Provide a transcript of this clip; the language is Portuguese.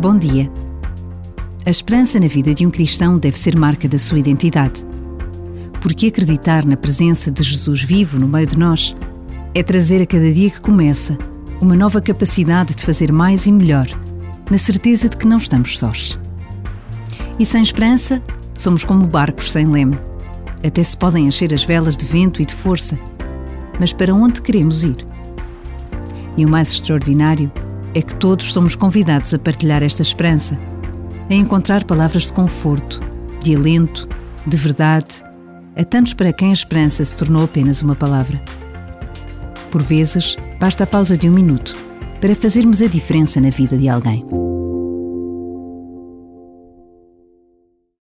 Bom dia. A esperança na vida de um cristão deve ser marca da sua identidade. Porque acreditar na presença de Jesus vivo no meio de nós é trazer a cada dia que começa uma nova capacidade de fazer mais e melhor, na certeza de que não estamos sós. E sem esperança, somos como barcos sem leme. Até se podem encher as velas de vento e de força, mas para onde queremos ir? E o mais extraordinário é que todos somos convidados a partilhar esta esperança, a encontrar palavras de conforto, de alento, de verdade, a tantos para quem a esperança se tornou apenas uma palavra. Por vezes, basta a pausa de um minuto para fazermos a diferença na vida de alguém.